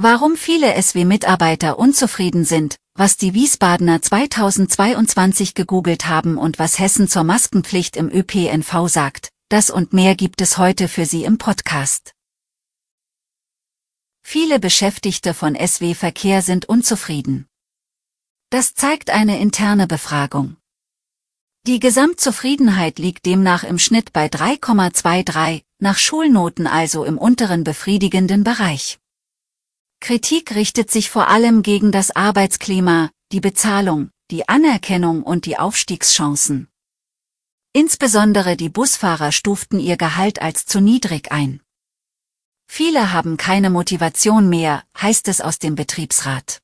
Warum viele SW-Mitarbeiter unzufrieden sind, was die Wiesbadener 2022 gegoogelt haben und was Hessen zur Maskenpflicht im ÖPNV sagt, das und mehr gibt es heute für Sie im Podcast. Viele Beschäftigte von SW Verkehr sind unzufrieden. Das zeigt eine interne Befragung. Die Gesamtzufriedenheit liegt demnach im Schnitt bei 3,23, nach Schulnoten also im unteren befriedigenden Bereich. Kritik richtet sich vor allem gegen das Arbeitsklima, die Bezahlung, die Anerkennung und die Aufstiegschancen. Insbesondere die Busfahrer stuften ihr Gehalt als zu niedrig ein. Viele haben keine Motivation mehr, heißt es aus dem Betriebsrat.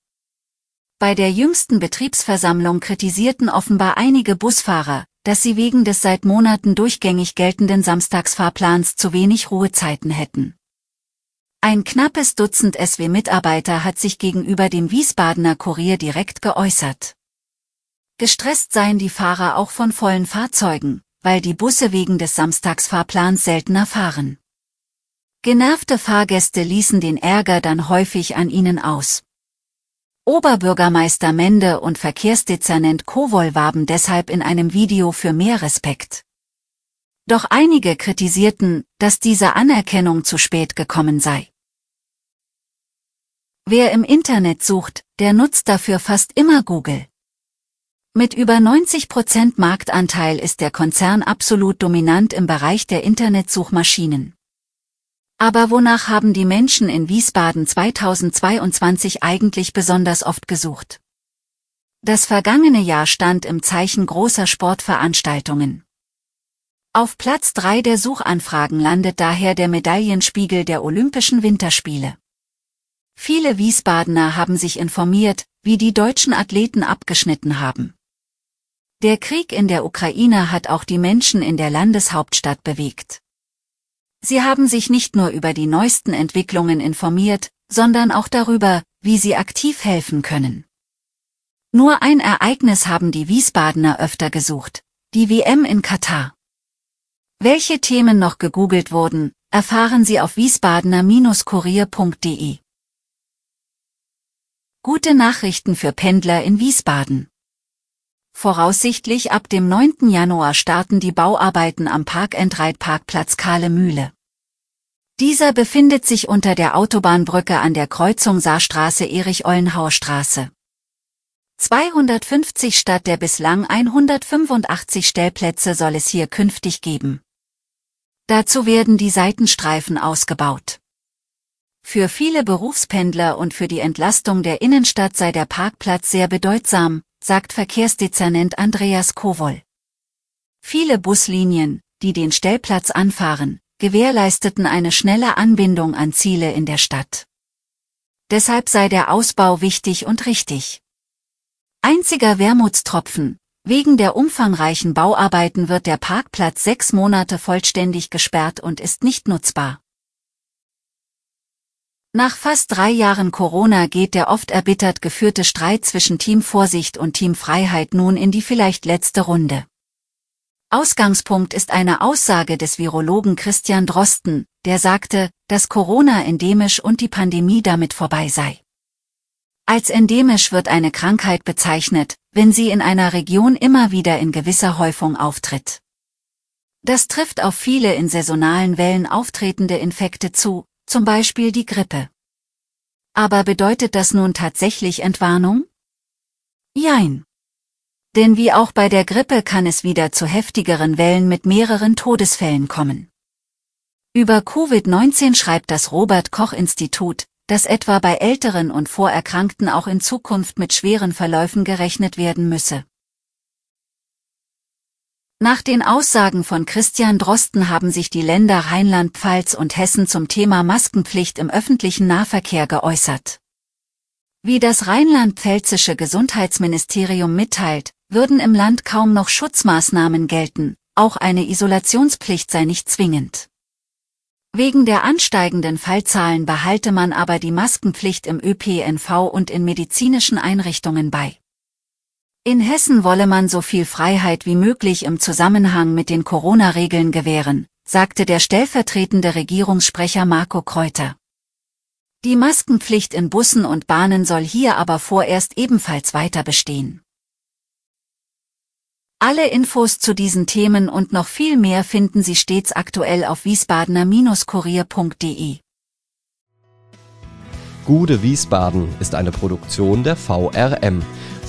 Bei der jüngsten Betriebsversammlung kritisierten offenbar einige Busfahrer, dass sie wegen des seit Monaten durchgängig geltenden Samstagsfahrplans zu wenig Ruhezeiten hätten. Ein knappes Dutzend SW-Mitarbeiter hat sich gegenüber dem Wiesbadener Kurier direkt geäußert. Gestresst seien die Fahrer auch von vollen Fahrzeugen, weil die Busse wegen des Samstagsfahrplans seltener fahren. Genervte Fahrgäste ließen den Ärger dann häufig an ihnen aus. Oberbürgermeister Mende und Verkehrsdezernent Kowol warben deshalb in einem Video für mehr Respekt. Doch einige kritisierten, dass diese Anerkennung zu spät gekommen sei. Wer im Internet sucht, der nutzt dafür fast immer Google. Mit über 90% Marktanteil ist der Konzern absolut dominant im Bereich der Internetsuchmaschinen. Aber wonach haben die Menschen in Wiesbaden 2022 eigentlich besonders oft gesucht? Das vergangene Jahr stand im Zeichen großer Sportveranstaltungen. Auf Platz 3 der Suchanfragen landet daher der Medaillenspiegel der Olympischen Winterspiele. Viele Wiesbadener haben sich informiert, wie die deutschen Athleten abgeschnitten haben. Der Krieg in der Ukraine hat auch die Menschen in der Landeshauptstadt bewegt. Sie haben sich nicht nur über die neuesten Entwicklungen informiert, sondern auch darüber, wie sie aktiv helfen können. Nur ein Ereignis haben die Wiesbadener öfter gesucht, die WM in Katar. Welche Themen noch gegoogelt wurden, erfahren Sie auf wiesbadener-kurier.de. Gute Nachrichten für Pendler in Wiesbaden. Voraussichtlich ab dem 9. Januar starten die Bauarbeiten am Parkendreitparkplatz Kahle Mühle. Dieser befindet sich unter der Autobahnbrücke an der Kreuzung Saarstraße Erich-Ollenhauer Straße. 250 statt der bislang 185 Stellplätze soll es hier künftig geben. Dazu werden die Seitenstreifen ausgebaut. Für viele Berufspendler und für die Entlastung der Innenstadt sei der Parkplatz sehr bedeutsam, sagt Verkehrsdezernent Andreas Kowol. Viele Buslinien, die den Stellplatz anfahren, gewährleisteten eine schnelle Anbindung an Ziele in der Stadt. Deshalb sei der Ausbau wichtig und richtig. Einziger Wermutstropfen, wegen der umfangreichen Bauarbeiten wird der Parkplatz sechs Monate vollständig gesperrt und ist nicht nutzbar. Nach fast drei Jahren Corona geht der oft erbittert geführte Streit zwischen Team Vorsicht und Team Freiheit nun in die vielleicht letzte Runde. Ausgangspunkt ist eine Aussage des Virologen Christian Drosten, der sagte, dass Corona endemisch und die Pandemie damit vorbei sei. Als endemisch wird eine Krankheit bezeichnet, wenn sie in einer Region immer wieder in gewisser Häufung auftritt. Das trifft auf viele in saisonalen Wellen auftretende Infekte zu, zum Beispiel die Grippe. Aber bedeutet das nun tatsächlich Entwarnung? Jein. Denn wie auch bei der Grippe kann es wieder zu heftigeren Wellen mit mehreren Todesfällen kommen. Über Covid-19 schreibt das Robert Koch Institut, dass etwa bei Älteren und Vorerkrankten auch in Zukunft mit schweren Verläufen gerechnet werden müsse. Nach den Aussagen von Christian Drosten haben sich die Länder Rheinland-Pfalz und Hessen zum Thema Maskenpflicht im öffentlichen Nahverkehr geäußert. Wie das rheinland-pfälzische Gesundheitsministerium mitteilt, würden im Land kaum noch Schutzmaßnahmen gelten, auch eine Isolationspflicht sei nicht zwingend. Wegen der ansteigenden Fallzahlen behalte man aber die Maskenpflicht im ÖPNV und in medizinischen Einrichtungen bei. In Hessen wolle man so viel Freiheit wie möglich im Zusammenhang mit den Corona-Regeln gewähren, sagte der stellvertretende Regierungssprecher Marco Kräuter. Die Maskenpflicht in Bussen und Bahnen soll hier aber vorerst ebenfalls weiter bestehen. Alle Infos zu diesen Themen und noch viel mehr finden Sie stets aktuell auf wiesbadener-kurier.de. Gude Wiesbaden ist eine Produktion der VRM